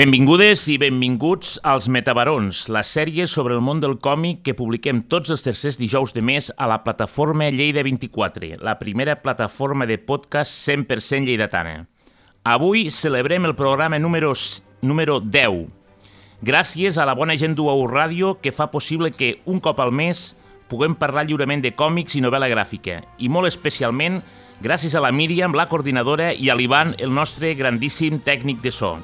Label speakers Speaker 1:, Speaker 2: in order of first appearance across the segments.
Speaker 1: Benvingudes i benvinguts als Metabarons, la sèrie sobre el món del còmic que publiquem tots els tercers dijous de mes a la plataforma Lleida 24, la primera plataforma de podcast 100% lleidatana. Avui celebrem el programa número, número 10. Gràcies a la bona gent d'UAU Ràdio que fa possible que un cop al mes puguem parlar lliurement de còmics i novel·la gràfica, i molt especialment gràcies a la Míriam, la coordinadora, i a l'Ivan, el nostre grandíssim tècnic de so.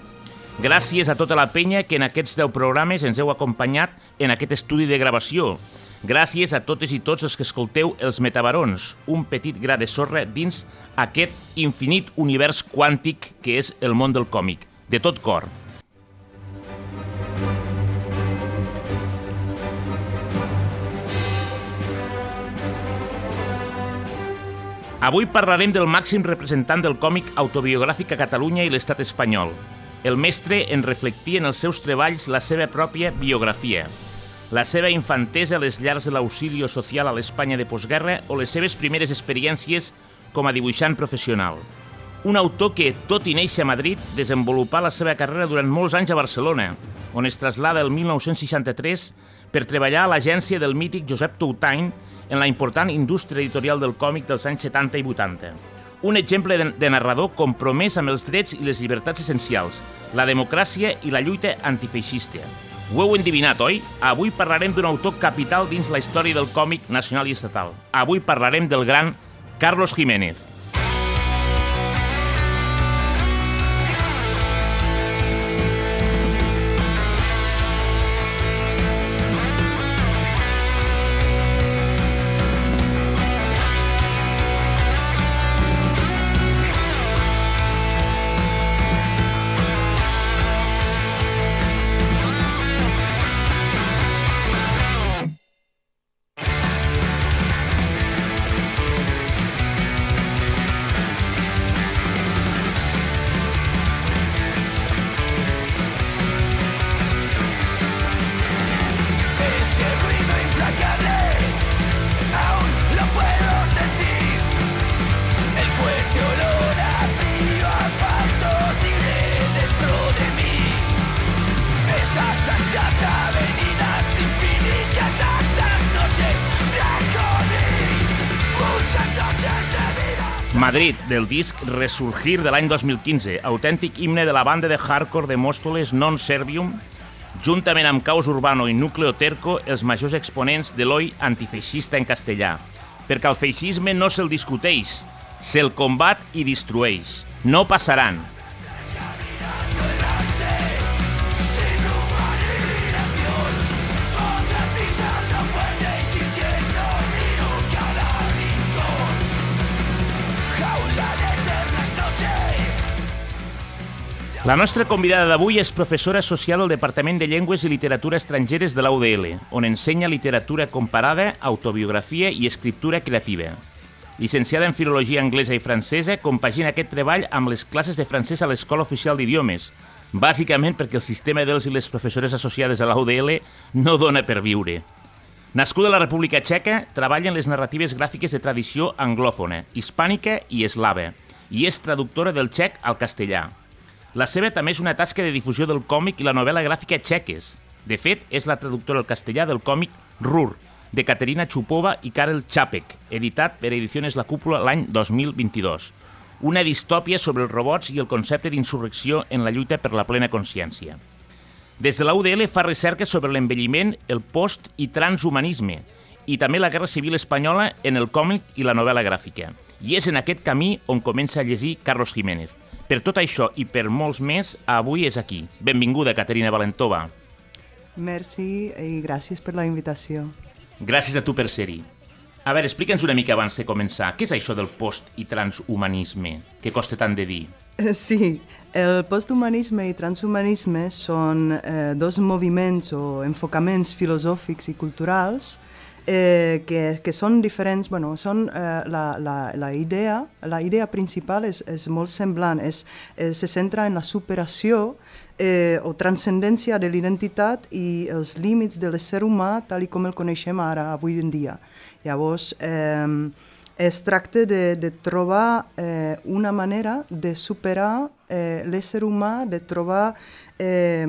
Speaker 1: Gràcies a tota la penya que en aquests 10 programes ens heu acompanyat en aquest estudi de gravació. Gràcies a totes i tots els que escolteu els Metabarons, un petit gra de sorra dins aquest infinit univers quàntic que és el món del còmic. De tot cor. Avui parlarem del màxim representant del còmic autobiogràfic a Catalunya i l'estat espanyol, el mestre en reflectia en els seus treballs la seva pròpia biografia, la seva infantesa a les llars de l'auxilio social a l'Espanya de postguerra o les seves primeres experiències com a dibuixant professional. Un autor que, tot i néixer a Madrid, desenvolupà la seva carrera durant molts anys a Barcelona, on es traslada el 1963 per treballar a l'agència del mític Josep Toutain en la important indústria editorial del còmic dels anys 70 i 80 un exemple de, narrador compromès amb els drets i les llibertats essencials, la democràcia i la lluita antifeixista. Ho heu endivinat, oi? Avui parlarem d'un autor capital dins la història del còmic nacional i estatal. Avui parlarem del gran Carlos Jiménez. Madrid, del disc Resurgir de l'any 2015, autèntic himne de la banda de hardcore de Mòstoles Non Servium, juntament amb Caos Urbano i Núcleo Terco, els majors exponents de l'oi antifeixista en castellà. Perquè el feixisme no se'l discuteix, se'l combat i destrueix. No passaran, La nostra convidada d'avui és professora associada al Departament de Llengües i Literatura Estrangeres de la UDL, on ensenya literatura comparada, autobiografia i escriptura creativa. Llicenciada en Filologia Anglesa i Francesa, compagina aquest treball amb les classes de francès a l'Escola Oficial d'Idiomes, bàsicament perquè el sistema dels i les professores associades a la UDL no dona per viure. Nascuda a la República Txeca, treballa en les narratives gràfiques de tradició anglòfona, hispànica i eslava, i és traductora del txec al castellà. La seva també és una tasca de difusió del còmic i la novel·la gràfica txeques. De fet, és la traductora al castellà del còmic Rur, de Caterina Chupova i Karel Čapek, editat per Ediciones La Cúpula l'any 2022. Una distòpia sobre els robots i el concepte d'insurrecció en la lluita per la plena consciència. Des de la UDL fa recerca sobre l'envelliment, el post i transhumanisme i també la Guerra Civil Espanyola en el còmic i la novel·la gràfica. I és en aquest camí on comença a llegir Carlos Jiménez, per tot això i per molts més, avui és aquí. Benvinguda, Caterina Valentova.
Speaker 2: Merci i gràcies per la invitació.
Speaker 1: Gràcies a tu per ser-hi. A veure, explica'ns una mica abans de començar. Què és això del post- i transhumanisme? Que costa tant de dir?
Speaker 2: Sí, el posthumanisme i transhumanisme són eh, dos moviments o enfocaments filosòfics i culturals eh, que, que són diferents, bueno, són, eh, la, la, la, idea, la idea principal és, és molt semblant, és, és, se centra en la superació eh, o transcendència de l'identitat i els límits de l'ésser humà tal com el coneixem ara, avui en dia. Llavors, eh, Es tracta de, de trobar eh, una manera de superar eh, l'ésser humà, de trobar eh,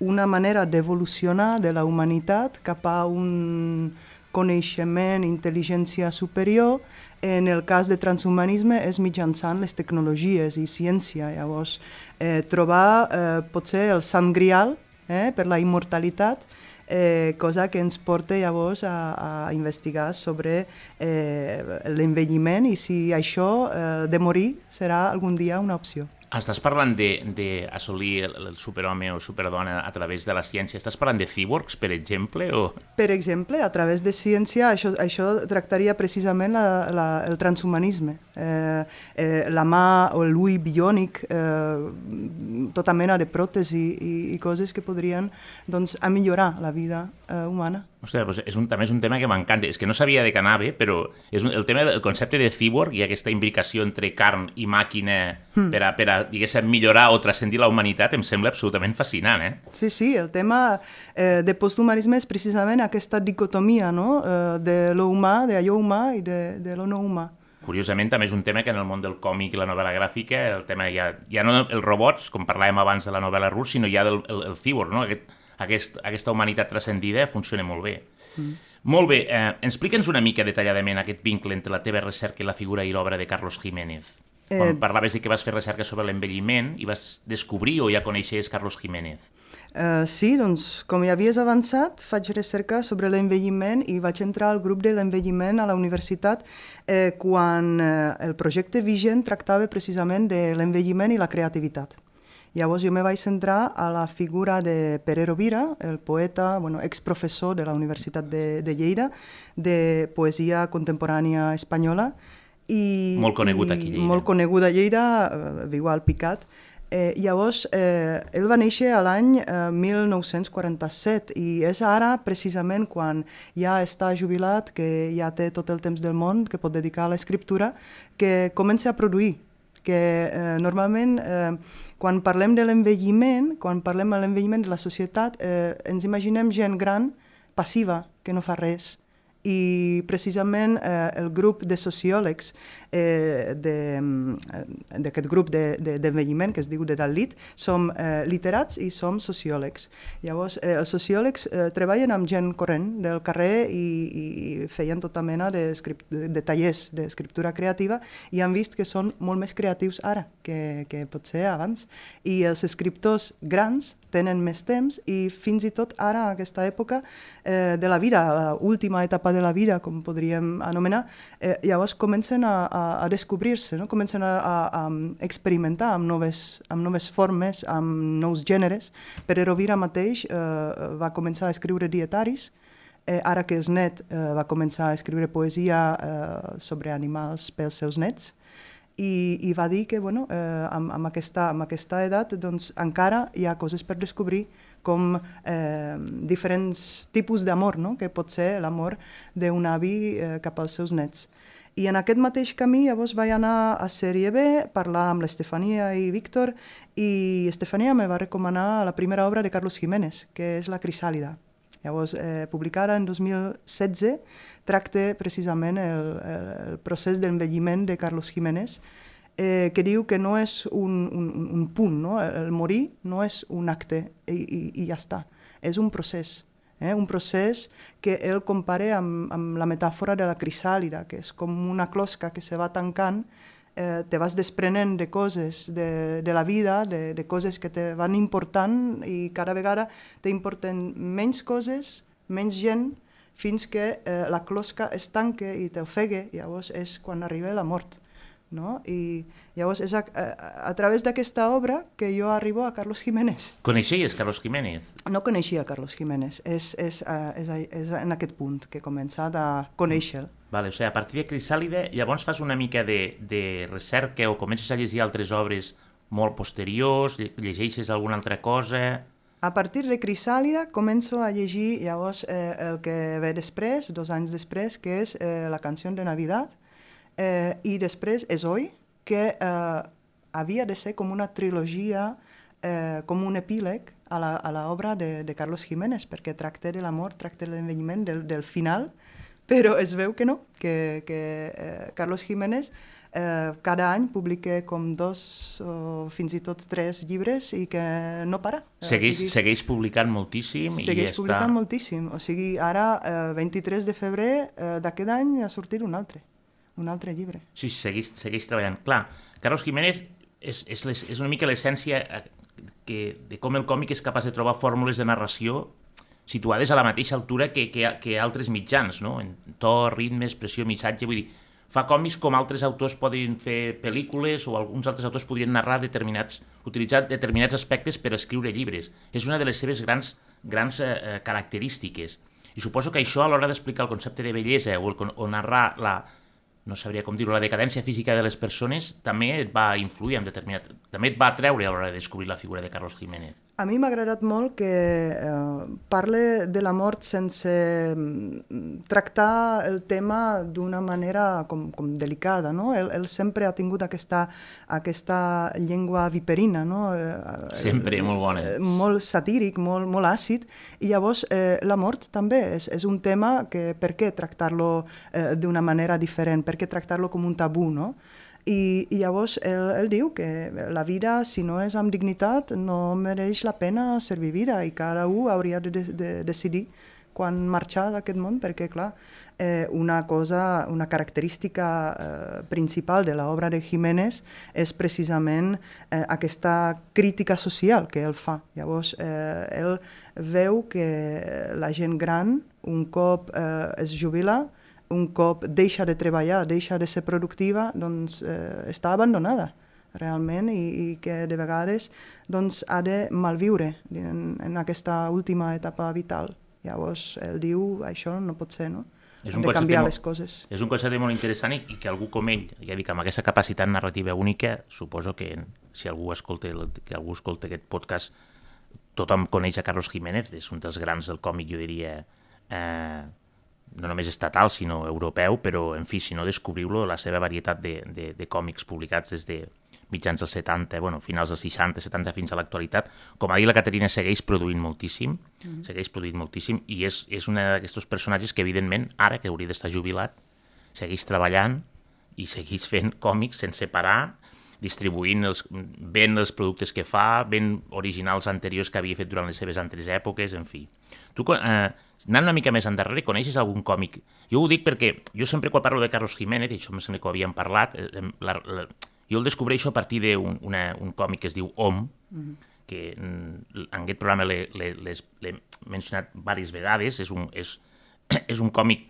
Speaker 2: una manera d'evolucionar de la humanitat cap a un coneixement, intel·ligència superior. En el cas de transhumanisme és mitjançant les tecnologies i ciència. Llavors, eh, trobar eh, potser el sant grial eh, per la immortalitat eh, cosa que ens porta llavors a, a investigar sobre eh, l'envelliment i si això eh, de morir serà algun dia una opció.
Speaker 1: Estàs parlant d'assolir el, el superhome o superdona a través de la ciència. Estàs parlant de cyborgs, per exemple? O...
Speaker 2: Per exemple, a través de ciència, això, això tractaria precisament la, la, el transhumanisme. Eh, eh, la mà o l'ull biònic, eh, tota mena de pròtesi i, i coses que podrien doncs, a millorar la vida eh, humana.
Speaker 1: Ostres, doncs és un, també és un tema que m'encanta. És que no sabia de què anava, però és un, el tema del concepte de cyborg i aquesta imbricació entre carn i màquina mm. per a, per a diguéssim, millorar o transcendir la humanitat em sembla absolutament fascinant, eh?
Speaker 2: Sí, sí, el tema eh, de posthumanisme és precisament aquesta dicotomia, no?, eh, de lo humà, d'allò humà i de, de lo no humà.
Speaker 1: Curiosament, també és un tema que en el món del còmic i la novel·la gràfica, el tema ja, ja no els robots, com parlàvem abans de la novel·la rus, sinó ja del el, el cyborg, no? Aquest, aquest, aquesta humanitat transcendida funciona molt bé. Mm. Molt bé, eh, explica'ns una mica detalladament aquest vincle entre la teva recerca i la figura i l'obra de Carlos Jiménez. Quan eh, parlaves de que vas fer recerca sobre l'envelliment i vas descobrir o ja coneixies Carlos Jiménez.
Speaker 2: Uh, sí, doncs, com ja havies avançat, faig recerca sobre l'envelliment i vaig entrar al grup de l'envelliment a la universitat eh, quan eh, el projecte vigent tractava precisament de l'envelliment i la creativitat. Llavors jo me vaig centrar a la figura de Pere Rovira, el poeta, bueno, exprofessor de la Universitat de, de Lleida, de poesia contemporània espanyola.
Speaker 1: I, molt conegut aquí a Lleida.
Speaker 2: Molt conegut a Lleida, eh, viu al Picat. Eh, llavors, eh, ell va néixer a l'any eh, 1947 i és ara, precisament, quan ja està jubilat, que ja té tot el temps del món que pot dedicar a l'escriptura, que comença a produir que eh, normalment eh, quan parlem de l'envelliment, quan parlem de l'envelliment de la societat, eh, ens imaginem gent gran, passiva, que no fa res, i precisament eh, el grup de sociòlegs eh, mm, d'aquest grup d'envelliment de, de, que es diu de Dalit som eh, literats i som sociòlegs. Llavors, eh, els sociòlegs eh, treballen amb gent corrent del carrer i, i feien tota mena de, de, de tallers d'escriptura creativa i han vist que són molt més creatius ara que, que potser abans. I els escriptors grans tenen més temps i fins i tot ara, a aquesta època eh, de la vida, l'última etapa de la vida, com podríem anomenar, eh, llavors comencen a, a, a descobrir-se, no? comencen a, a, a experimentar amb noves, amb noves formes, amb nous gèneres. Pere Rovira mateix eh, va començar a escriure dietaris, eh, ara que és net eh, va començar a escriure poesia eh, sobre animals pels seus nets, i, i va dir que bueno, eh, amb, amb, aquesta, amb aquesta edat doncs, encara hi ha coses per descobrir com eh, diferents tipus d'amor, no? que pot ser l'amor d'un avi eh, cap als seus nets. I en aquest mateix camí llavors vaig anar a Sèrie B, parlar amb l'Estefania i Víctor, i Estefania me va recomanar la primera obra de Carlos Jiménez, que és La Crisàlida. Llavors, eh, publicada en 2016, tracta precisament el, el procés d'envelliment de Carlos Jiménez, eh, que diu que no és un, un, un punt, no? el morir no és un acte i, i, i ja està, és un procés. Eh? Un procés que ell compara amb, amb la metàfora de la crisàlida, que és com una closca que se va tancant, eh, te vas desprenent de coses de, de la vida, de, de coses que te van important i cada vegada t'importen menys coses, menys gent, fins que eh, la closca es tanque i t'ofegue, llavors és quan arriba la mort. No? I llavors és a, a, a través d'aquesta obra que jo arribo a Carlos Jiménez.
Speaker 1: Coneixies Carlos Jiménez?
Speaker 2: No coneixia Carlos Jiménez, és, és, uh, és, és en aquest punt que he començat a conèixer-lo.
Speaker 1: Vale, o sigui, a partir de Crisàlide, llavors fas una mica de, de recerca o comences a llegir altres obres molt posteriors, llegeixes alguna altra cosa...
Speaker 2: A partir de Crisàlida començo a llegir llavors eh, el que ve després, dos anys després, que és eh, la canció de Navidad, eh, i després és Hoy, que eh, havia de ser com una trilogia, eh, com un epíleg a l'obra de, de Carlos Jiménez, perquè tracta de l'amor, tracta de l'envelliment, del, del final, però es veu que no, que, que eh, Carlos Jiménez eh, cada any publica com dos o fins i tot tres llibres i que no para.
Speaker 1: Segueix, o sigui, segueix publicant moltíssim
Speaker 2: segueix
Speaker 1: i
Speaker 2: publicant
Speaker 1: està...
Speaker 2: moltíssim. O sigui, ara, eh, 23 de febrer eh, d'aquest any ha sortit un altre, un altre llibre.
Speaker 1: Sí, segueix, segueix treballant. Clar, Carlos Jiménez és, és, les, és una mica l'essència eh, que, de com el còmic és capaç de trobar fórmules de narració situades a la mateixa altura que, que, que altres mitjans, no? en to, ritme, expressió, missatge, vull dir, fa còmics com altres autors poden fer pel·lícules o alguns altres autors podrien narrar determinats, utilitzar determinats aspectes per escriure llibres. És una de les seves grans, grans eh, eh característiques. I suposo que això a l'hora d'explicar el concepte de bellesa o, el, o narrar la, no sabria com dir-ho, la decadència física de les persones també et va influir en determinat... també et va atreure a l'hora de descobrir la figura de Carlos Jiménez.
Speaker 2: A mi m'ha agradat molt que eh, parle de la mort sense mm, tractar el tema d'una manera com, com delicada. No? Ell, ell sempre ha tingut aquesta, aquesta llengua viperina. No?
Speaker 1: Eh, sempre, molt bona.
Speaker 2: Eh, molt satíric, molt, molt àcid. I llavors eh, la mort també és, és un tema que per què tractar-lo eh, d'una manera diferent? Per què tractar-lo com un tabú? No? I, i llavors ell, ell diu que la vida, si no és amb dignitat, no mereix la pena ser vivida i cada un hauria de, de, de decidir quan marxar d'aquest món, perquè, clar, eh, una cosa, una característica eh, principal de l'obra de Jiménez és precisament eh, aquesta crítica social que ell fa. Llavors, eh, ell veu que la gent gran, un cop eh, es jubila, un cop deixa de treballar, deixa de ser productiva, doncs eh, està abandonada realment i, i que de vegades doncs, ha de malviure en, en aquesta última etapa vital. Llavors, ell diu, això no pot ser, no? És un de canviar les coses.
Speaker 1: És un concepte molt interessant i, i que algú com ell, ja dic, amb aquesta capacitat narrativa única, suposo que si algú escolta, que algú escolta aquest podcast, tothom coneix a Carlos Jiménez, és un dels grans del còmic, jo diria, eh, no només estatal, sinó europeu, però, en fi, si no descobriu-lo, la seva varietat de, de, de còmics publicats des de mitjans dels 70, bueno, finals dels 60, 70 fins a l'actualitat. Com ha dit la Caterina, segueix produint moltíssim, mm -hmm. segueix produint moltíssim, i és, és un d'aquests personatges que, evidentment, ara que hauria d'estar jubilat, segueix treballant i segueix fent còmics sense parar, distribuint els, ben els productes que fa, ben originals anteriors que havia fet durant les seves altres èpoques, en fi. Tu, eh, anant una mica més endarrere, coneixes algun còmic? Jo ho dic perquè jo sempre quan parlo de Carlos Jiménez, i això em sembla que ho havíem parlat, eh, la, la, jo el descobreixo a partir d'un un, un còmic que es diu Om, mm -hmm. que en aquest programa l'he mencionat diverses vegades, és un, és, és un còmic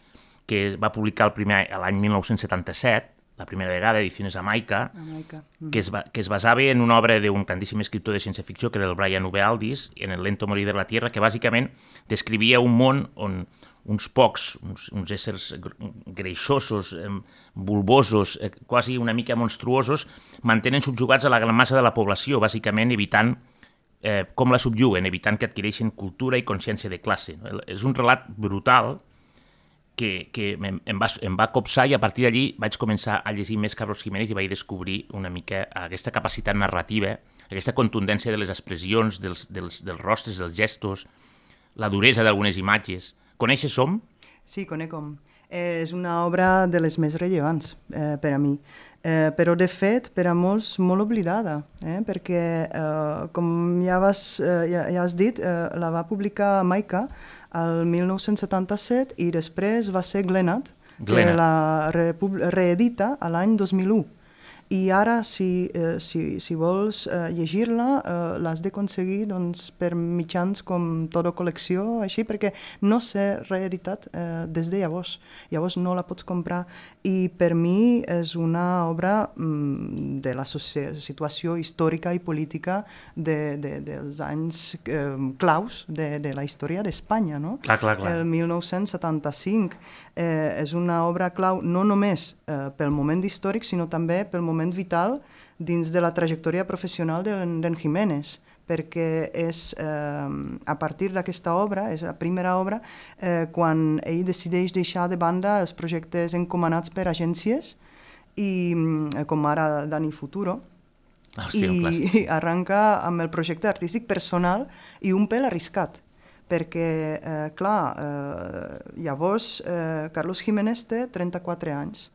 Speaker 1: que va publicar el primer l'any 1977, la primera vegada, Ediciones Amaica, Amaica. Mm. Que, es va, que es basava en una obra d'un grandíssim escriptor de ciència-ficció, que era el Brian Uwe Aldis, en El lento morir de la Tierra, que bàsicament descrivia un món on uns pocs, uns, uns éssers greixosos, eh, bulbosos, eh, quasi una mica monstruosos, mantenen subjugats a la gran massa de la població, bàsicament evitant eh, com la subjuguen, evitant que adquireixin cultura i consciència de classe. És un relat brutal, que, que em, em, va, em va copsar i a partir d'allí vaig començar a llegir més Carlos Jiménez i vaig descobrir una mica aquesta capacitat narrativa, aquesta contundència de les expressions, dels, dels, dels rostres, dels gestos, la duresa d'algunes imatges. Coneixes Som?
Speaker 2: Sí, conec Com. Eh, és una obra de les més rellevants eh, per a mi, eh, però de fet per a molts molt oblidada, eh, perquè eh, com ja, vas, eh, ja, ja has dit, eh, la va publicar Maika el 1977 i després va ser Glenat, Glenat. que la reedita a l'any 2001 i ara, si, eh, si, si vols eh, llegir-la, eh, l'has d'aconseguir doncs, per mitjans com Toro Col·lecció, així, perquè no s'ha reeditat eh, des de llavors. Llavors no la pots comprar. I per mi és una obra mm, de la situació històrica i política de, de, dels anys eh, claus de, de la història d'Espanya, no?
Speaker 1: Clar, clar, clar.
Speaker 2: El 1975 eh, és una obra clau no només eh, pel moment històric, sinó també pel moment moment vital dins de la trajectòria professional d'en Jiménez, perquè és eh, a partir d'aquesta obra, és la primera obra, eh, quan ell decideix deixar de banda els projectes encomanats per agències, i eh, com ara Dani Futuro,
Speaker 1: Hòstia,
Speaker 2: i, i arranca amb el projecte artístic personal i un pèl arriscat, perquè, eh, clar, eh, llavors eh, Carlos Jiménez té 34 anys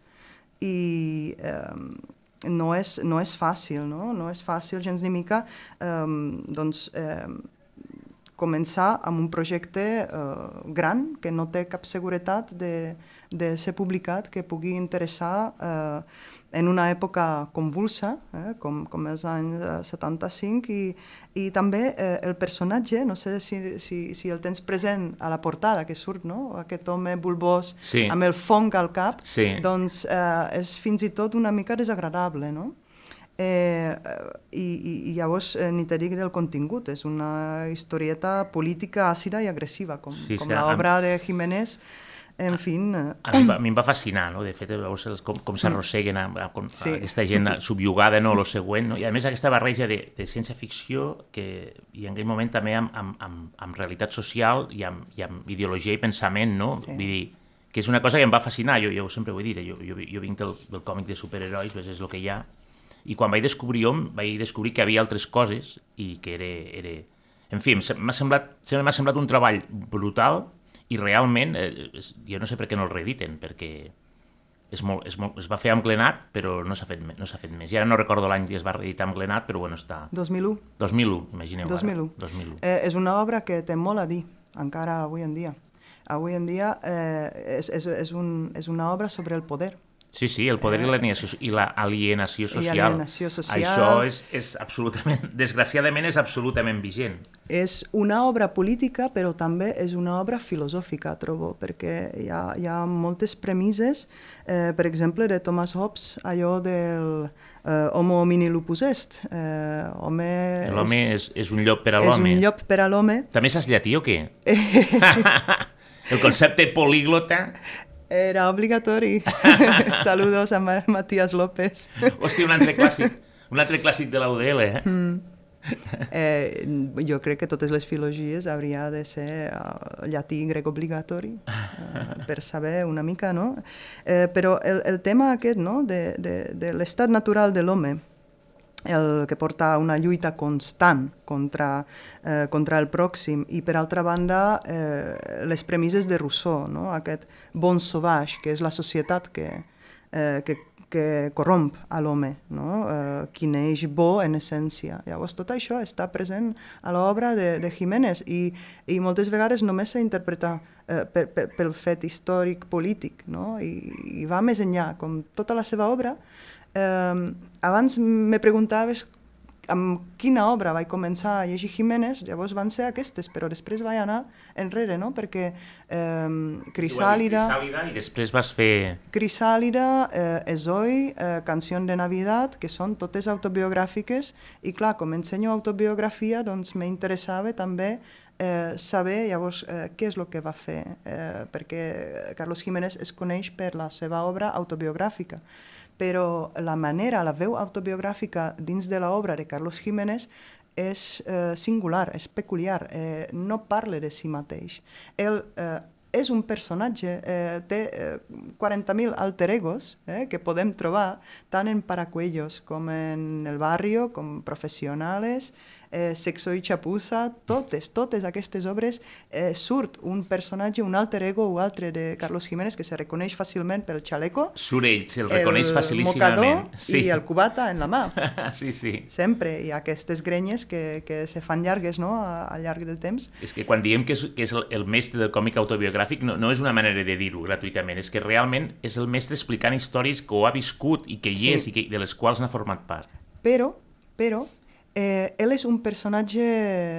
Speaker 2: i eh, no, és, no és fàcil, no? No és fàcil gens ni mica eh, doncs, eh, començar amb un projecte eh, gran que no té cap seguretat de, de ser publicat, que pugui interessar eh, en una època convulsa, eh, com, com els anys 75, i, i també eh, el personatge, no sé si, si, si el tens present a la portada que surt, no? aquest home bulbós
Speaker 1: sí.
Speaker 2: amb el fong al cap,
Speaker 1: sí.
Speaker 2: doncs eh, és fins i tot una mica desagradable, no? Eh, i, i llavors eh, ni te dic del contingut, és una historieta política àcida i agressiva, com,
Speaker 1: sí,
Speaker 2: com
Speaker 1: sí,
Speaker 2: l'obra de Jiménez, en fi...
Speaker 1: A, a, mi, a mi em va fascinar, no? de fet, veus com, com s'arrosseguen sí. aquesta gent subjugada, no? lo següent, no? i a més aquesta barreja de, de ciència-ficció que, i en aquell moment també amb, amb, amb, amb realitat social i amb, i amb ideologia i pensament, no? Sí. Vull dir, que és una cosa que em va fascinar, jo, jo sempre ho he dit, jo, jo, jo vinc del, del còmic de superherois, és el que hi ha, i quan vaig descobrir Hom, vaig descobrir que havia altres coses i que era... era... En fi, m'ha semblat, m'ha semblat un treball brutal, i realment, eh, jo no sé per què no el reediten, perquè és molt, és molt, es va fer amb Glenat, però no s'ha fet, no fet més. I ara no recordo l'any que es va reeditar amb Glenat, però bueno, està...
Speaker 2: 2001.
Speaker 1: 2001, imagineu
Speaker 2: 2001.
Speaker 1: ara. 2001.
Speaker 2: Eh, és una obra que té molt a dir, encara avui en dia. Avui en dia eh, és, és, és, un, és una obra sobre el poder,
Speaker 1: Sí, sí, el poder eh? i l'alienació social.
Speaker 2: I alienació social.
Speaker 1: Això és, és absolutament, desgraciadament és absolutament vigent.
Speaker 2: És una obra política, però també és una obra filosòfica, trobo, perquè hi ha, hi ha moltes premisses, eh, per exemple, de Thomas Hobbes, allò del eh, homo homini lupus est. Eh,
Speaker 1: home l'home és, és, és un llop per a l'home.
Speaker 2: És un llop per a l'home.
Speaker 1: També saps llatí o què? el concepte políglota
Speaker 2: era obligatori. Saludos a Matías López.
Speaker 1: Hòstia, un altre clàssic. Un altre clàssic de la UDL, eh? Mm.
Speaker 2: Eh, jo crec que totes les filologies hauria de ser uh, llatí i grec obligatori uh, per saber una mica, no? Eh, però el, el tema aquest, no?, de, de, de l'estat natural de l'home, el que porta una lluita constant contra, eh, contra el pròxim i per altra banda eh, les premisses de Rousseau, no? aquest bon sauvage que és la societat que, eh, que, que corromp a l'home, no? eh, qui neix bo en essència. Llavors tot això està present a l'obra de, de Jiménez i, i moltes vegades només s'interpreta eh, per, per, pel fet històric polític no? I, i va més enllà, com tota la seva obra eh, abans me preguntaves amb quina obra vaig començar a llegir Jiménez, llavors van ser aquestes, però després vaig anar enrere, no? Perquè eh, Crisàlida...
Speaker 1: Crisàlida i després vas fer...
Speaker 2: Crisàlida, eh, Esoy, eh, Canció de Navidad, que són totes autobiogràfiques, i clar, com ensenyo autobiografia, doncs m'interessava també eh, saber llavors eh, què és el que va fer, eh, perquè Carlos Jiménez es coneix per la seva obra autobiogràfica però la manera, la veu autobiogràfica dins de l'obra de Carlos Jiménez és eh, singular, és peculiar, eh, no parla de si mateix. Ell eh, és un personatge, eh, té eh, 40.000 alter egos eh, que podem trobar tant en Paracuellos com en El Barrio, com professionals, eh, Sexo i Chapuza, totes, totes aquestes obres eh, surt un personatge, un alter ego o altre de Carlos Jiménez que se reconeix fàcilment pel xaleco.
Speaker 1: Surt ell, se'l reconeix facilíssimament.
Speaker 2: Sí. i el cubata en la mà.
Speaker 1: sí, sí.
Speaker 2: Sempre ha aquestes grenyes que, que se fan llargues no? al llarg del temps.
Speaker 1: És que quan diem que és, que és el, el mestre del còmic autobiogràfic no, no és una manera de dir-ho gratuïtament, és que realment és el mestre explicant històries que ho ha viscut i que hi sí. és i que, de les quals n'ha format part.
Speaker 2: Però, però, eh, ell és un personatge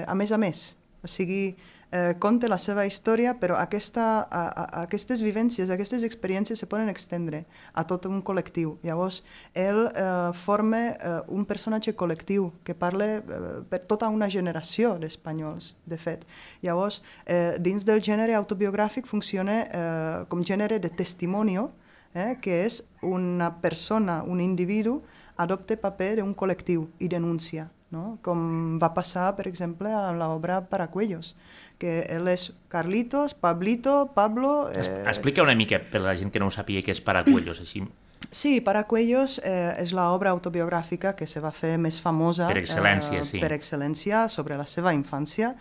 Speaker 2: a més a més, o sigui, eh, conta la seva història, però aquesta, a, a, aquestes vivències, aquestes experiències se poden extendre a tot un col·lectiu. Llavors, ell eh, forma eh, un personatge col·lectiu que parla eh, per tota una generació d'espanyols, de fet. Llavors, eh, dins del gènere autobiogràfic funciona eh, com gènere de testimonio, eh, que és una persona, un individu, adopta paper d'un col·lectiu i denuncia no? com va passar, per exemple, a l'obra Paracuellos, que ell és Carlitos, Pablito, Pablo...
Speaker 1: Eh... Explica una mica per la gent que no ho sàpiga què és Paracuellos, així...
Speaker 2: Sí, Paracuellos eh, és l'obra autobiogràfica que se va fer més famosa
Speaker 1: per excel·lència,
Speaker 2: eh,
Speaker 1: sí.
Speaker 2: per excel·lència sobre la seva infància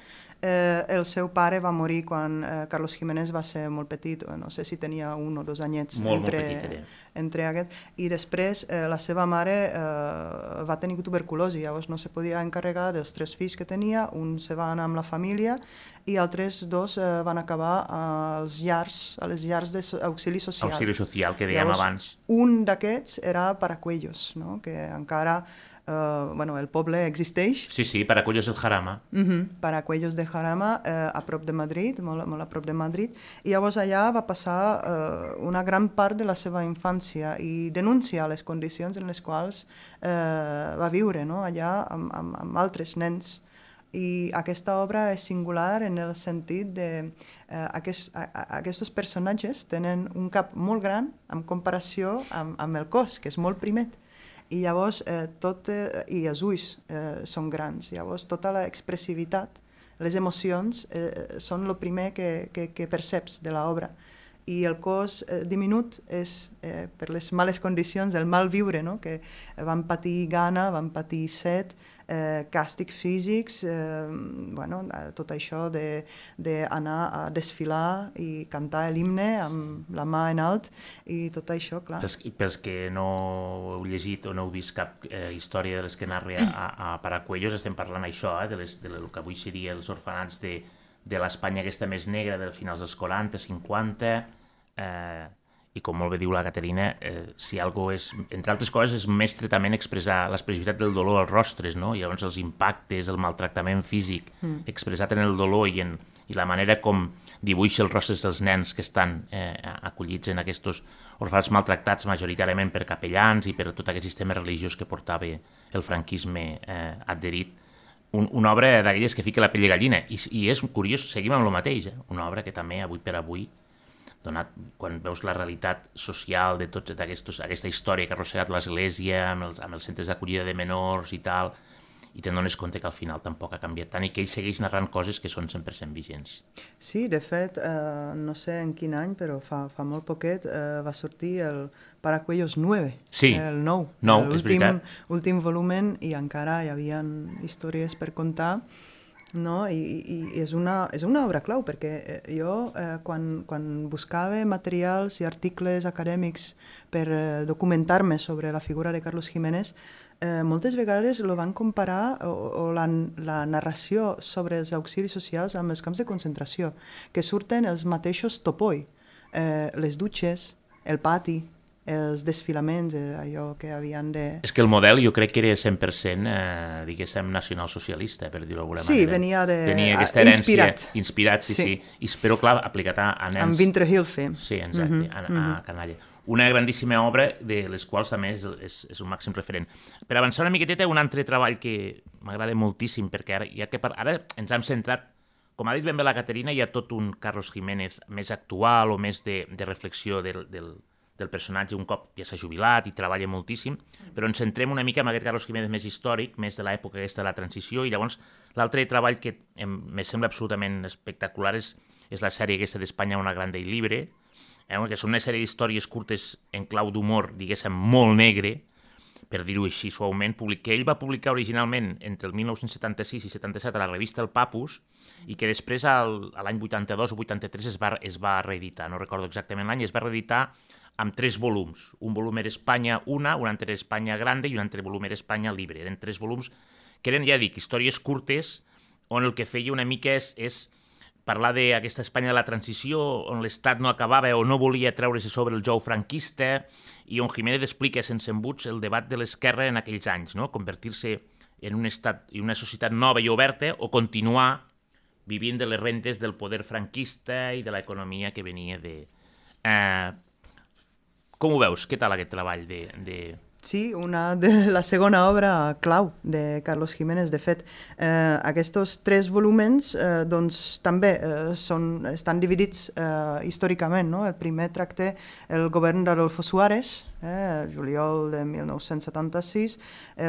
Speaker 2: Eh, el seu pare va morir quan eh, Carlos Jiménez va ser molt petit, no sé si tenia un o dos anyets
Speaker 1: molt,
Speaker 2: entre,
Speaker 1: molt petit,
Speaker 2: entre aquest, i després eh, la seva mare eh, va tenir tuberculosi, llavors no se podia encarregar dels tres fills que tenia, un se va anar amb la família i altres dos eh, van acabar als llars, a les llars d'auxili social.
Speaker 1: Auxili social, que dèiem
Speaker 2: llavors,
Speaker 1: abans.
Speaker 2: Un d'aquests era Paracuellos, no? que encara Uh, bueno, el poble existeix.
Speaker 1: Sí, sí, Paracuellos del Jarama.
Speaker 2: Uh -huh. Paracuellos de Jarama, uh, a prop de Madrid, molt, molt a prop de Madrid. I llavors allà va passar uh, una gran part de la seva infància i denunciar les condicions en les quals uh, va viure no? allà amb, amb, amb altres nens. I aquesta obra és singular en el sentit de uh, aquest, a, a, aquests personatges tenen un cap molt gran en comparació amb, amb el cos, que és molt primet. I llavors eh, tot, eh, i els ulls eh, són grans, llavors tota l'expressivitat, les emocions eh, són el primer que, que, que perceps de l'obra. I el cos eh, diminut és eh, per les males condicions, el mal viure, no? que van patir gana, van patir set, eh, càstigs físics, eh, bueno, tot això d'anar a desfilar i cantar l'himne amb la mà en alt i tot això, clar.
Speaker 1: Pels, pels que no heu llegit o no heu vist cap eh, història de les que narra a, a Paracuellos, estem parlant això, eh, de, les, de lo que avui seria els orfanats de, de l'Espanya aquesta més negra de finals dels 40, 50, eh, i com molt bé diu la Caterina, eh, si algo és, entre altres coses, és mestre també en expressar l'expressivitat del dolor als rostres, no? i llavors els impactes, el maltractament físic mm. expressat en el dolor i, en, i la manera com dibuixa els rostres dels nens que estan eh, acollits en aquests orfans maltractats majoritàriament per capellans i per tot aquest sistema religiós que portava el franquisme eh, adherit, un, una obra d'aquelles que fica la pell de gallina. I, I és curiós, seguim amb el mateix, eh? una obra que també avui per avui donat quan veus la realitat social de tots aquesta història que ha arrossegat l'Església amb els, amb els centres d'acollida de menors i tal, i te'n dones compte que al final tampoc ha canviat tant i que ell segueix narrant coses que són 100% vigents.
Speaker 2: Sí, de fet, eh, no sé en quin any, però fa, fa molt poquet eh, va sortir el Paracuellos 9,
Speaker 1: sí.
Speaker 2: el 9,
Speaker 1: no, l'últim
Speaker 2: últim volumen i encara hi havia històries per contar no? I, i és, una, és una obra clau perquè eh, jo eh, quan, quan buscava materials i articles acadèmics per eh, documentar-me sobre la figura de Carlos Jiménez, eh, moltes vegades lo van comparar o, o la, la narració sobre els auxilis socials amb els camps de concentració, que surten els mateixos topoi, eh, les dutxes, el pati, els desfilaments, eh, allò que havien de...
Speaker 1: És que el model jo crec que era 100%, eh, diguéssim, nacionalsocialista, per dir-ho d'alguna
Speaker 2: sí,
Speaker 1: manera.
Speaker 2: Sí, venia de...
Speaker 1: Tenia aquesta herència...
Speaker 2: Inspirat.
Speaker 1: Inspirat, sí, sí. sí. I, però, clar, aplicat a, a nens...
Speaker 2: Amb Vintrehilfe.
Speaker 1: Sí, exacte, mm -hmm. a, a mm -hmm. Canalla. Una grandíssima obra de les quals, a més, és, és un màxim referent. Per avançar una miqueteta, un altre treball que m'agrada moltíssim, perquè ara, ja que per, ara ens hem centrat com ha dit ben bé la Caterina, hi ha tot un Carlos Jiménez més actual o més de, de reflexió del, del, del personatge un cop ja s'ha jubilat i treballa moltíssim, però ens centrem una mica en aquest Carlos Jiménez més històric, més de l'època aquesta de la transició, i llavors l'altre treball que em, me sembla absolutament espectacular és, és la sèrie aquesta d'Espanya Una Grande i Libre, eh, que són una sèrie d'històries curtes en clau d'humor, diguéssim, molt negre, per dir-ho així suaument, que ell va publicar originalment entre el 1976 i 77 a la revista El Papus i que després, l'any 82 o 83, es va, es va reeditar, no recordo exactament l'any, es va reeditar amb tres volums. Un volum era Espanya una, un altre era Espanya grande i un altre volum era Espanya libre. Eren tres volums que eren, ja dic, històries curtes on el que feia una mica és, és parlar d'aquesta Espanya de la transició on l'Estat no acabava o no volia treure's sobre el jou franquista i on Jiménez explica sense embuts el debat de l'esquerra en aquells anys, no? convertir-se en un estat i una societat nova i oberta o continuar vivint de les rentes del poder franquista i de l'economia que venia de... Eh, com ho veus? Què tal aquest treball de, de,
Speaker 2: Sí, una de la segona obra clau de Carlos Jiménez. De fet, eh, aquests tres voluments eh, doncs, també eh, són, estan dividits eh, històricament. No? El primer tracta el govern d'Adolfo Suárez, eh, juliol de 1976,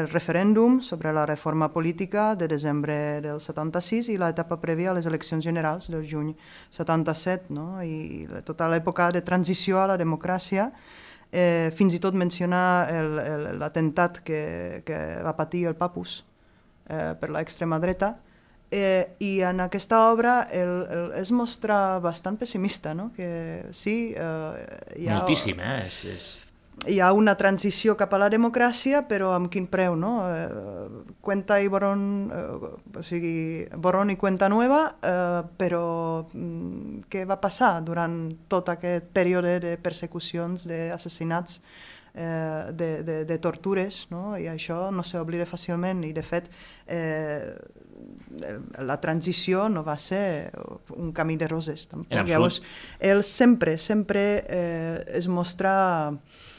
Speaker 2: el referèndum sobre la reforma política de desembre del 76 i l'etapa prèvia a les eleccions generals del juny 77, no? i tota l'època de transició a la democràcia eh, fins i tot mencionar l'atemptat que, que va patir el Papus eh, per l'extrema dreta Eh, I en aquesta obra el, el, es mostra bastant pessimista, no? que sí... Eh,
Speaker 1: hi ha, Moltíssim, eh? És, és
Speaker 2: hi ha una transició cap a la democràcia, però amb quin preu, no? Eh, cuenta i Borón, eh, o sigui, Borón i Cuenta Nueva, eh, però mm, què va passar durant tot aquest període de persecucions, d'assassinats, eh, de, de, de tortures, no? i això no s'oblida fàcilment, i de fet eh, la transició no va ser un camí de roses, tampoc. Llavors, ell sempre, sempre eh, es mostra eh,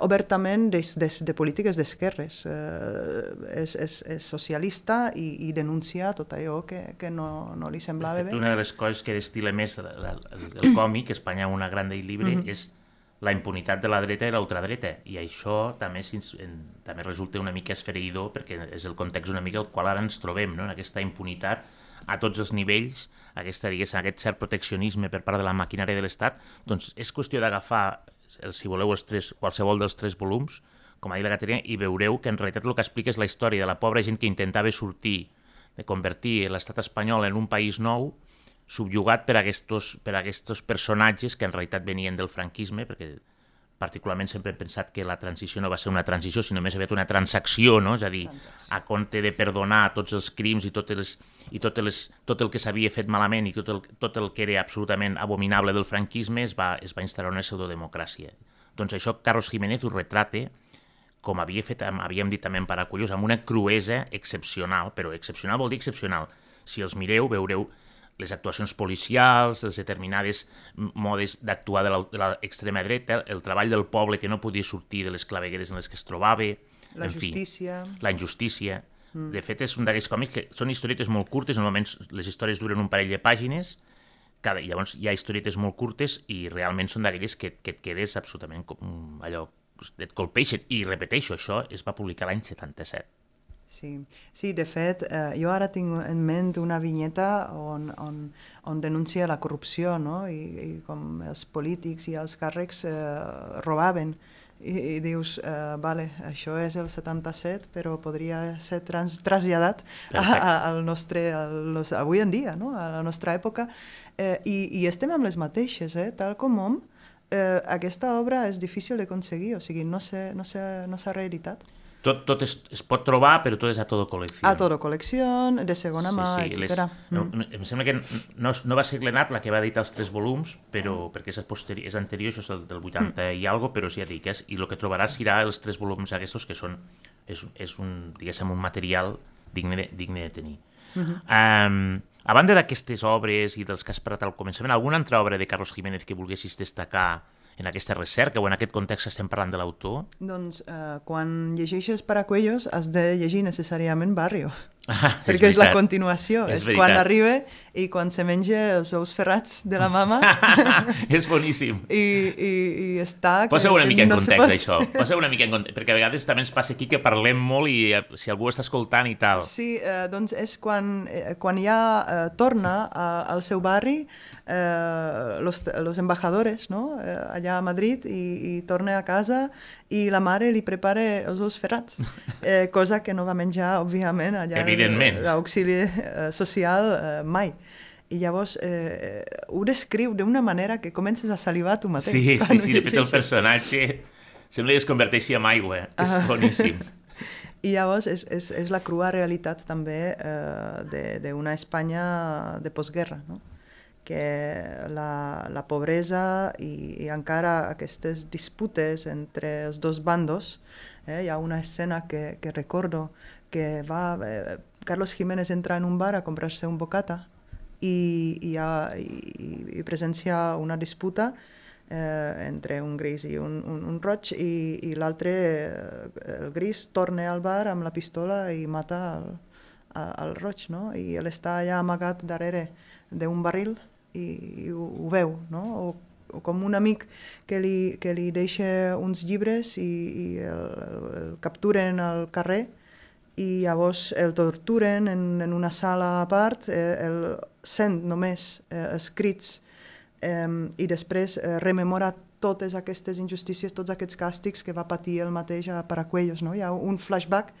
Speaker 2: obertament des, des de polítiques d'esquerres. Eh, és, és, és socialista i, i denuncia tot allò que, que no, no li semblava bé.
Speaker 1: Una de les coses que destila més el, el, el còmic, Espanya una grande i libre, mm -hmm. és la impunitat de la dreta i l'ultradreta, i això també, en, també resulta una mica esfereïdor perquè és el context una mica al qual ara ens trobem, no? en aquesta impunitat a tots els nivells, aquesta, aquest cert proteccionisme per part de la maquinària de l'Estat, doncs és qüestió d'agafar si voleu els tres, qualsevol dels tres volums, com ha dit la Caterina, i veureu que en realitat el que explica és la història de la pobra gent que intentava sortir, de convertir l'estat espanyol en un país nou, subjugat per aquests, per aquests personatges que en realitat venien del franquisme, perquè particularment sempre he pensat que la transició no va ser una transició, sinó més aviat una transacció, no? és a dir, a compte de perdonar tots els crims i, totes les, i totes les, tot el que s'havia fet malament i tot el, tot el que era absolutament abominable del franquisme es va, es va instaurar una pseudodemocràcia. Doncs això Carlos Jiménez ho retrate com havia fet, havíem dit també en Paracullos, amb una cruesa excepcional, però excepcional vol dir excepcional. Si els mireu, veureu les actuacions policials, les determinades modes d'actuar de l'extrema dreta, el treball del poble que no podia sortir de les clavegueres en les que es trobava,
Speaker 2: la en justícia.
Speaker 1: Fi, la injustícia. Mm. De fet, és un d'aquells còmics que són historietes molt curtes, normalment les històries duren un parell de pàgines, cada, llavors hi ha historietes molt curtes i realment són d'aquelles que, que et quedes absolutament com, allò, et colpeixen. I repeteixo, això es va publicar l'any 77.
Speaker 2: Sí, sí de fet, eh, jo ara tinc en ment una vinyeta on, on, on denuncia la corrupció no? I, i com els polítics i els càrrecs eh, robaven i, i dius, eh, vale, això és el 77, però podria ser trans, traslladat a, a, al nostre, al, avui en dia, no? a la nostra època, eh, i, i estem amb les mateixes, eh? tal com hom, eh, aquesta obra és difícil d'aconseguir, o sigui, no s'ha no no reeditat.
Speaker 1: Tot, tot es, es pot trobar, però tot és a todo col·lecció.
Speaker 2: A todo col·lecció, de segona sí, mà, sí, etc.
Speaker 1: Les, mm. Em sembla que no, no va ser Glenat la que va editar els tres volums, però perquè és, posteri, és anterior, això és del, del 80 mm. i algo, però sí, ja dic, és, i el que trobaràs serà els tres volums aquests que són, és, és un, diguéssim, un material digne de, digne de tenir. Mm -hmm. um, a banda d'aquestes obres i dels que has parlat al començament, alguna altra obra de Carlos Jiménez que volguessis destacar en aquesta recerca o en aquest context estem parlant de l'autor?
Speaker 2: Doncs eh, quan llegeixes Paracuellos has de llegir necessàriament Barrio. Ah, perquè és, és la continuació, és, és quan arriba i quan se menja els ous ferrats de la mama.
Speaker 1: és boníssim.
Speaker 2: I, i, i està...
Speaker 1: Posa una mica en no context, això. Posa una mica en context, perquè a vegades també ens passa aquí que parlem molt i eh, si algú està escoltant i tal.
Speaker 2: Sí, eh, doncs és quan, eh, quan ja eh, torna a, al seu barri eh, los, los embajadores, no? Eh, allà a Madrid, i, i torna a casa i la mare li prepara els ous ferrats, eh, cosa que no va menjar, òbviament, allà
Speaker 1: Evidentment.
Speaker 2: l'auxili eh, social eh, mai. I llavors eh, ho descriu d'una manera que comences a salivar tu mateix.
Speaker 1: Sí, sí, sí, de fet el personatge sembla que es converteixi en aigua, eh? és ah. boníssim.
Speaker 2: I llavors és, és, és la crua realitat també eh, d'una Espanya de postguerra, no? Que la, la pobresa i, i encara aquestes disputes entre els dos bandos, eh, hi ha una escena que, que recordo que va... Eh, Carlos Jiménez entra en un bar a comprar-se un bocata i, i, ha, i, i presencia una disputa eh, entre un gris i un, un, un roig i, i l'altre, eh, el gris, torna al bar amb la pistola i mata el, el roig, no? I ell està allà amagat darrere d'un barril i, i ho, ho veu, no? O, o com un amic que li, que li deixa uns llibres i, i el, el, capturen al carrer i llavors el torturen en, en una sala a part, eh, el sent només eh, escrits eh, i després eh, rememora totes aquestes injustícies, tots aquests càstigs que va patir el mateix a Paracuellos. No? Hi ha un flashback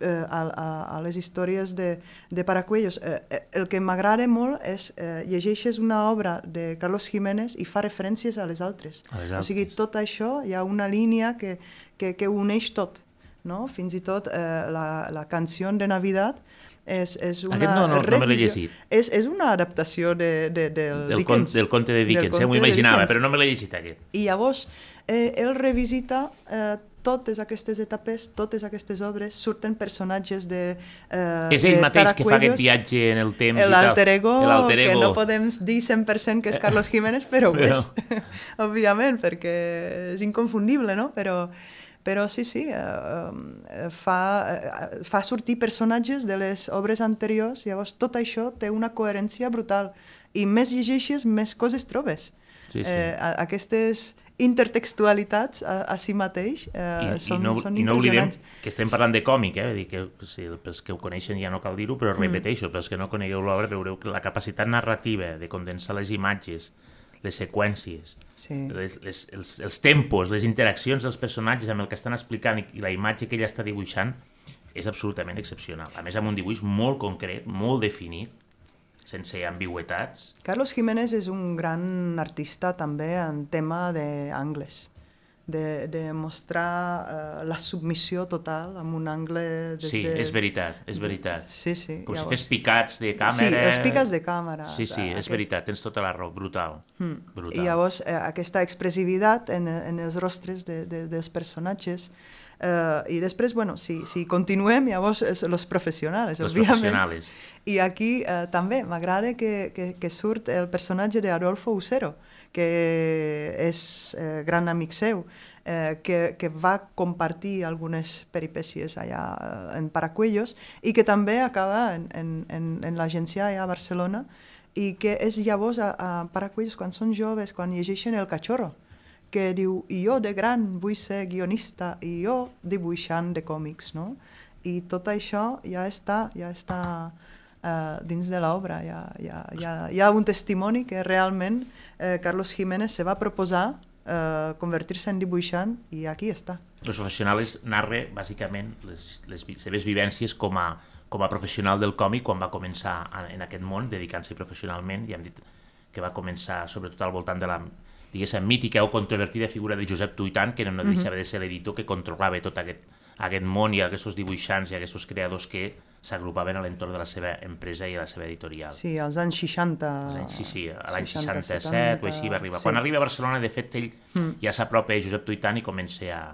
Speaker 2: eh, a, a, a les històries de, de Paracuellos. Eh, eh, el que m'agrada molt és eh, llegeixes una obra de Carlos Jiménez i fa referències a les altres.
Speaker 1: A les
Speaker 2: O sigui,
Speaker 1: altres.
Speaker 2: tot això hi ha una línia que, que, que uneix tot. No? Fins i tot eh, la, la canció de Navidad és, és una
Speaker 1: Aquest no- no- no me l'he llegit.
Speaker 2: És, és una adaptació de, de, del,
Speaker 1: Del, con,
Speaker 2: Dickens.
Speaker 1: del conte de
Speaker 2: Del
Speaker 1: Dickens, eh? m'ho imaginava, però no me l'he llegit aquest.
Speaker 2: I llavors eh, ell revisita eh, totes aquestes etapes, totes aquestes obres, surten personatges de... Eh,
Speaker 1: És ell mateix que fa aquest viatge en el temps i tal.
Speaker 2: L'alter ego,
Speaker 1: L'alter
Speaker 2: que
Speaker 1: ego.
Speaker 2: no podem dir 100% que és Carlos Jiménez, però ho
Speaker 1: Però-
Speaker 2: és, òbviament, perquè és inconfundible, no? Però, però sí, sí, eh, eh, fa, eh, fa sortir personatges de les obres anteriors, llavors tot això té una coherència brutal. I més llegeixes, més coses trobes.
Speaker 1: Sí, sí.
Speaker 2: Eh, aquestes intertextualitats a, a si mateix eh,
Speaker 1: I,
Speaker 2: són,
Speaker 1: i no,
Speaker 2: són
Speaker 1: i no oblidem que estem parlant de còmic, eh? Dir que si, pels que ho coneixen ja no cal dir-ho, però
Speaker 2: Mm.
Speaker 1: repeteixo, pels que no conegueu l'obra veureu que la capacitat narrativa de condensar les imatges, les seqüències,
Speaker 2: Sí.
Speaker 1: les, les, els, els tempos, les interaccions dels personatges amb el que estan explicant i, i la imatge que ella està dibuixant és absolutament excepcional. A més, amb un dibuix molt concret, molt definit, sense ambigüetats.
Speaker 2: Carlos Jiménez és un gran artista també en tema d'angles, de, de mostrar eh, la submissió total amb un angle des
Speaker 1: Sí,
Speaker 2: de...
Speaker 1: és veritat, és veritat.
Speaker 2: Sí, sí.
Speaker 1: Com si
Speaker 2: llavors-
Speaker 1: fes picats de
Speaker 2: Sí,
Speaker 1: càmera...
Speaker 2: els piques de càmera.
Speaker 1: Sí, sí, és
Speaker 2: Aquest-
Speaker 1: veritat, tens tota la raó, brutal. brutal.
Speaker 2: I llavors eh, aquesta expressivitat en, en els rostres de, de, dels personatges eh, i després, bueno, si, si continuem, llavors és los professionals,
Speaker 1: Los
Speaker 2: òbviament.
Speaker 1: professionals.
Speaker 2: I aquí eh, també m'agrada que, que, que surt el personatge d'Adolfo Usero, que és eh, gran amic seu, eh, que, que va compartir algunes peripècies allà eh, en Paracuellos i que també acaba en, en, en, en l'agència allà a Barcelona i que és llavors a, a Paracuellos quan són joves, quan llegeixen El cachorro, que diu, i jo de gran vull ser guionista i jo dibuixant de còmics, no? I tot això ja està, ja està uh, dins de l'obra, ja, ja, ja, hi ha un testimoni que realment eh, Carlos Jiménez se va proposar eh, convertir-se en dibuixant i aquí està.
Speaker 1: Los professionals narra, bàsicament, les, les seves vivències com a, com a professional del còmic quan va començar en aquest món, dedicant-s'hi professionalment, i hem dit que va començar sobretot al voltant de la diguéssim, mítica o controvertida figura de Josep Tuitan, que no deixava de ser l'editor que controlava tot aquest, aquest món i aquests dibuixants i aquests creadors que s'agrupaven a l'entorn de la seva empresa i a la seva editorial.
Speaker 2: Sí, als anys 60...
Speaker 1: Els anys, sí, sí, a l'any
Speaker 2: 60,
Speaker 1: 67 o així va arribar.
Speaker 2: sí.
Speaker 1: Quan arriba a Barcelona, de fet, ell ja s'apropa a Josep Tuitan i comença a...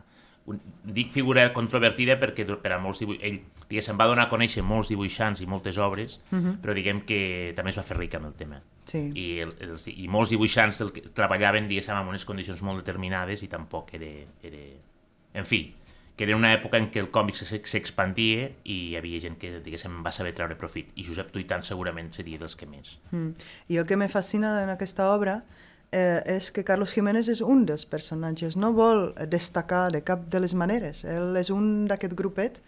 Speaker 1: Un, dic figura controvertida perquè per a molts dibuix... ell diguéssim, va donar a conèixer molts dibuixants i moltes obres, però diguem que també es va fer ric amb el tema.
Speaker 2: Sí.
Speaker 1: I, el, els, I molts dibuixants que treballaven, diguéssim, en unes condicions molt determinades i tampoc era... era... En fi, que era una època en què el còmic se- s'expandia i hi havia gent que, diguéssim, va saber treure profit. I Josep Tuitan segurament seria dels que més.
Speaker 2: Mm. I el que me fascina en aquesta obra eh, és que Carlos Jiménez és un dels personatges, no vol destacar de cap de les maneres. Ell és un d'aquest grupet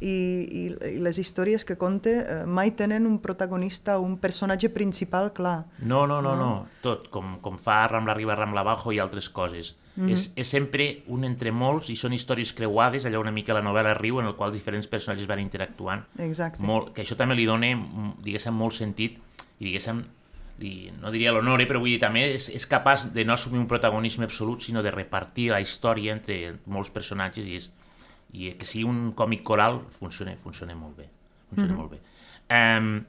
Speaker 2: i, i, i les històries que conta eh, mai tenen un protagonista, un personatge principal clar.
Speaker 1: No, no, no, no. Tot, com, com fa Rambla Arriba, Rambla Abajo i altres coses. Mm -hmm. és, és sempre un entre molts i són històries creuades, allò una mica la novel·la Riu, en el qual diferents personatges van interactuant.
Speaker 2: Exacte.
Speaker 1: Molt, que això també li dona, diguéssim, molt sentit i, diguéssim, li, no diria l'honore, però vull dir, també és, és capaç de no assumir un protagonisme absolut, sinó de repartir la història entre molts personatges i, és, i que sigui un còmic coral funciona, funciona molt bé. Funciona mm -hmm. molt bé. Um,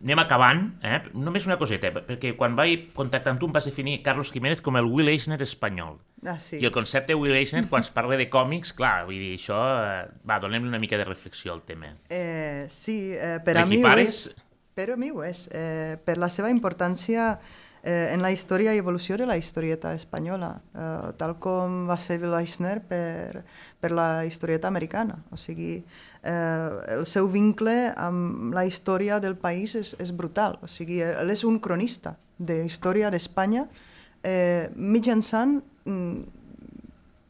Speaker 1: anem acabant, eh? només una coseta, perquè quan vaig contactar amb tu em vas definir Carlos Jiménez com el Will Eisner espanyol.
Speaker 2: Ah, sí.
Speaker 1: I el concepte Will Eisner, quan es parla de còmics, clar, vull dir, això... eh, Va, donem una mica de reflexió al tema.
Speaker 2: Eh, sí, eh, per a mi ho és. Per a mi ho és. Eh, per la seva importància eh, en la història i evolució de la historieta espanyola, eh, tal com va ser Eisner per, per la historieta americana. O sigui, eh, el seu vincle amb la història del país és, és brutal. O sigui, ell és un cronista de història d'Espanya eh, mitjançant mm,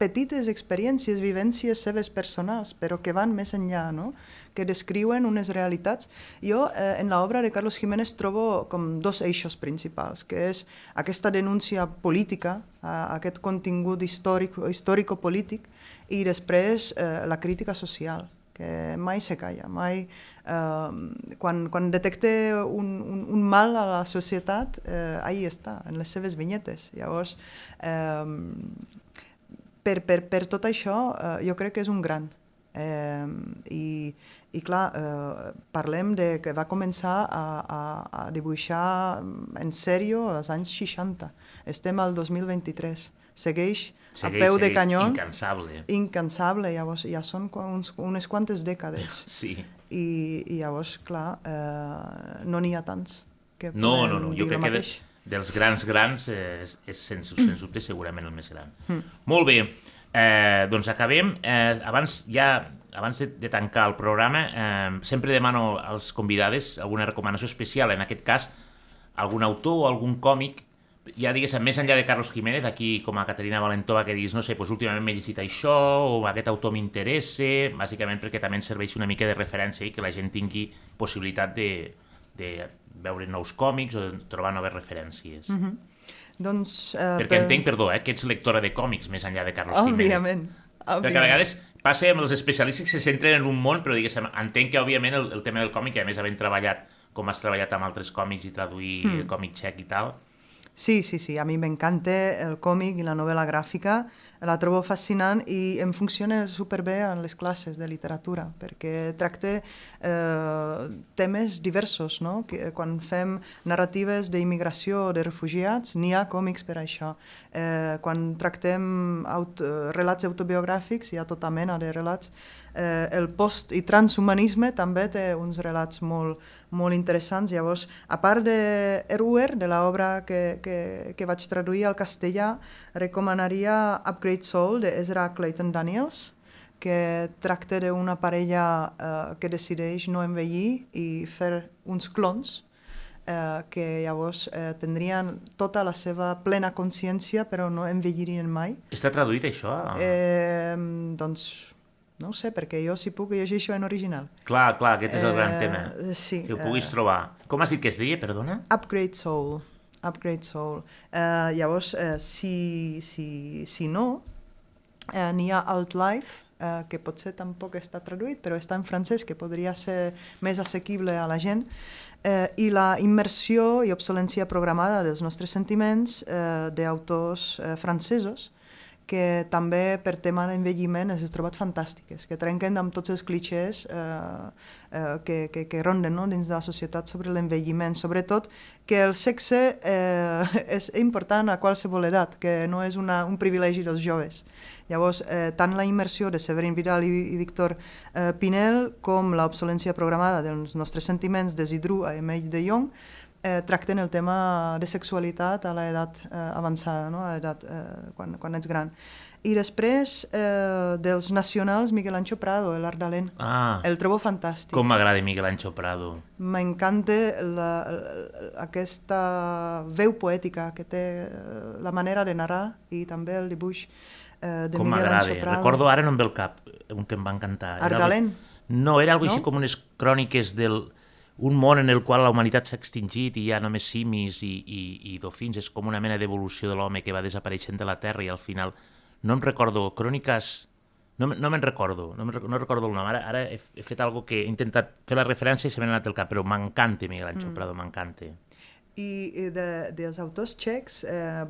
Speaker 2: petites experiències, vivències seves personals, però que van més enllà, no? que descriuen unes realitats. Jo, eh, en l'obra de Carlos Jiménez, trobo com dos eixos principals, que és aquesta denúncia política, a, aquest contingut històric, històrico-polític, i després eh, la crítica social. que mai se calla, mai... Eh, quan, quan detecte un, un, un mal a la societat, eh, ahí està, en les seves vinyetes. Llavors, eh, per, per, per tot això, eh, jo crec que és un gran. Eh, i, I clar, eh, parlem de que va començar a, a, a dibuixar en sèrio als anys 60. Estem al 2023. Segueix
Speaker 1: Segueix,
Speaker 2: a peu de
Speaker 1: segueix
Speaker 2: canyó.
Speaker 1: Incansable.
Speaker 2: Incansable, llavors ja són uns, unes quantes dècades.
Speaker 1: Sí.
Speaker 2: I, i llavors, clar, eh, no n'hi ha tants que
Speaker 1: No, no, no. Jo crec que de. Dels grans grans eh, és, és sens, sens dubte segurament el més gran. Mm. Molt bé. Eh, doncs acabem. Eh, abans ja abans de, de tancar el programa, eh, sempre demano als convidades alguna recomanació especial, en aquest cas, algun autor o algun còmic ja diguéssim, més enllà de Carlos Jiménez, aquí com a Caterina Valentova, que diguis, no sé, doncs últimament m'he llegit això, o aquest autor m'interessa, bàsicament perquè també ens serveix una mica de referència i que la gent tingui possibilitat de, de veure nous còmics o de trobar noves referències. Mm -hmm.
Speaker 2: Doncs, eh,
Speaker 1: Perquè entenc, perdó, eh, que ets lectora de còmics més enllà de Carlos
Speaker 2: Òbviament.
Speaker 1: Jiménez. Perquè a vegades passa amb els especialistes que se centren en un món, però diguéssim, entenc que òbviament el, el tema del còmic, i a més havent treballat com has treballat amb altres còmics i traduir mm. còmic txec i tal,
Speaker 2: Sí, sí, sí, a mi m'encanta el còmic i la novel·la gràfica, la trobo fascinant i em funciona superbé en les classes de literatura, perquè tracta eh, temes diversos, no? Que, quan fem narratives d'immigració o de refugiats, n'hi ha còmics per això. Eh, quan tractem aut relats autobiogràfics, hi ha tota mena de relats. Eh, el post- i transhumanisme també té uns relats molt, molt interessants. Llavors, a part de Eruer, de l'obra que, que, que vaig traduir al castellà, recomanaria Upgrade Soul de Ezra Clayton Daniels, que tracta d'una parella eh, que decideix no envellir i fer uns clons eh, que llavors eh, tindrien tota la seva plena consciència però no envellirien mai.
Speaker 1: Està traduït això?
Speaker 2: Eh, doncs no ho sé, perquè jo si puc llegir això en original.
Speaker 1: Clar, clar, aquest és el gran
Speaker 2: Eh,
Speaker 1: tema.
Speaker 2: sí,
Speaker 1: Que ho puguis
Speaker 2: eh,
Speaker 1: trobar. Com has dit que es deia, perdona?
Speaker 2: Upgrade Soul. Upgrade Soul. Eh, llavors, eh, si, si, si no, eh, n'hi ha Outlife, eh, que potser tampoc està traduït, però està en francès, que podria ser més assequible a la gent, eh, i la immersió i obsolència programada dels nostres sentiments eh, d'autors eh, francesos, que també per tema d'envelliment he trobat fantàstiques, que trenquen amb tots els clichés eh, eh, que, que, que ronden no? dins de la societat sobre l'envelliment, sobretot que el sexe eh, és important a qualsevol edat, que no és una, un privilegi dels joves. Llavors, eh, tant la immersió de Severin Vidal i, i Víctor eh, Pinel com l'obsolència programada dels nostres sentiments de Zidru a Emell de Jong eh, tracten el tema de sexualitat a l'edat eh, avançada, no? a l'edat eh, quan, quan ets gran. I després eh, dels nacionals, Miguel Ancho Prado, l'Ardalent.
Speaker 1: Ah,
Speaker 2: El trobo fantàstic.
Speaker 1: com m'agrada Miguel Ancho Prado.
Speaker 2: M'encanta aquesta veu poètica que té, eh, la manera de narrar i també el dibuix eh, de
Speaker 1: Com
Speaker 2: Miguel
Speaker 1: m'agrada.
Speaker 2: Ancho Prado.
Speaker 1: Recordo, ara no em ve el cap, un que em va encantar. Era algo-
Speaker 2: Ardalent?
Speaker 1: No, era així
Speaker 2: No?
Speaker 1: com unes cròniques del un món en el qual la humanitat s'ha extingit i hi ha només simis i, i, i dofins, és com una mena d'evolució de l'home que va desapareixent de la Terra i al final, no em recordo, cròniques, no, no me'n recordo, no, me, no recordo el nom, ara, ara he, he fet algo que he intentat fer la referència i se m'ha anat el cap, però m'encanta Miguel Ancho mm. Prado, m'encanta.
Speaker 2: I i de, dels autors txecs, eh,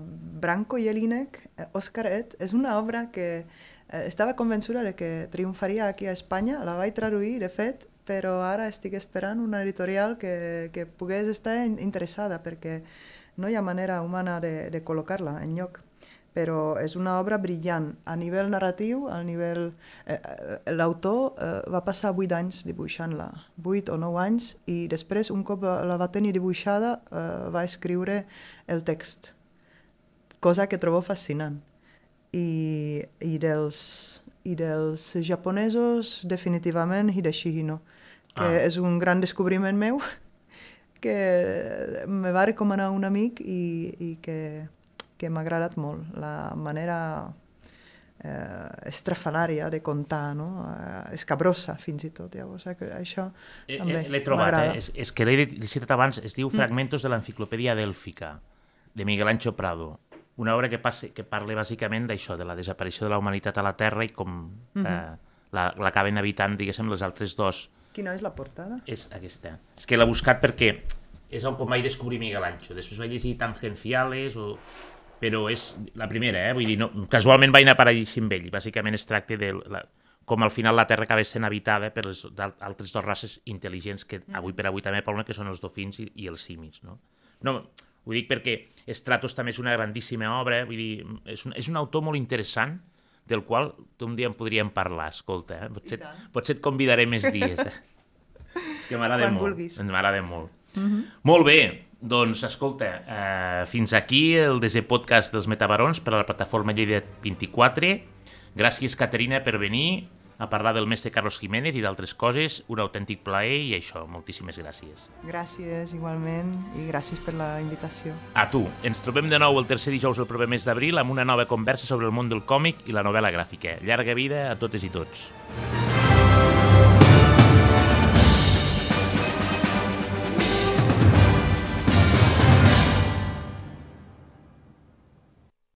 Speaker 2: Branko Jelinek, eh, Oscar Ed, és una obra que eh, estava convençuda de que triomfaria aquí a Espanya, la vaig traduir, de fet, però ara estic esperant una editorial que, que pogués estar in- interessada, perquè no hi ha manera humana de, de col·locar-la en lloc. Però és una obra brillant. A nivell narratiu, a nivell... Eh, eh, L'autor eh, va passar 8 anys dibuixant-la, 8 o 9 anys, i després, un cop la va tenir dibuixada, eh, va escriure el text, cosa que trobo fascinant. I, i, dels, i dels japonesos, definitivament, Hideshi Hino, que
Speaker 1: Ah.
Speaker 2: és un gran descobriment meu, que me va recomanar un amic i, i que, que m'ha agradat molt. La manera eh, estrafalària de contar, no? Eh, escabrosa, fins i tot. Llavors, eh, això
Speaker 1: Eh,
Speaker 2: també
Speaker 1: eh, L'he trobat, eh? És, és que l'he citat abans, es diu Fragmentos de l'enciclopèdia dèlfica, de Miguel Ancho Prado. Una obra que, passe, que parla bàsicament d'això, de la desaparició de la humanitat a la Terra i com eh, l'acaben la, habitant, diguéssim, les altres dos.
Speaker 2: Quina és la portada?
Speaker 1: És aquesta. És que l'he buscat perquè és el com vaig descobrir Miguel Ancho. Després vaig llegir Tangenciales, o... però és la primera, eh? Vull dir, no, casualment vaig anar per allà amb ell. Bàsicament es tracta de la, com al final la Terra acaba sent habitada per les altres dues races intel·ligents que mm. avui per avui també parlen, que són els dofins i, i els simis. No? no, ho dic perquè Stratos també és una grandíssima obra, vull dir, és un, és un autor molt interessant, del qual un dia en podríem parlar, escolta, eh? potser, potser et convidaré més dies. Eh? és que m'agrada molt, vulguis. ens m'agrada molt. Mm -hmm. Molt bé, doncs escolta, eh, fins aquí el desè podcast dels Metabarons per a la plataforma Lleida 24. Gràcies, Caterina, per venir a parlar del mestre Carlos Jiménez i d'altres coses. Un autèntic plaer i això, moltíssimes gràcies.
Speaker 2: Gràcies, igualment, i gràcies per la invitació.
Speaker 1: A tu. Ens trobem de nou el tercer dijous del proper mes d'abril amb una nova conversa sobre el món del còmic i la novel·la gràfica. Llarga vida a totes i tots.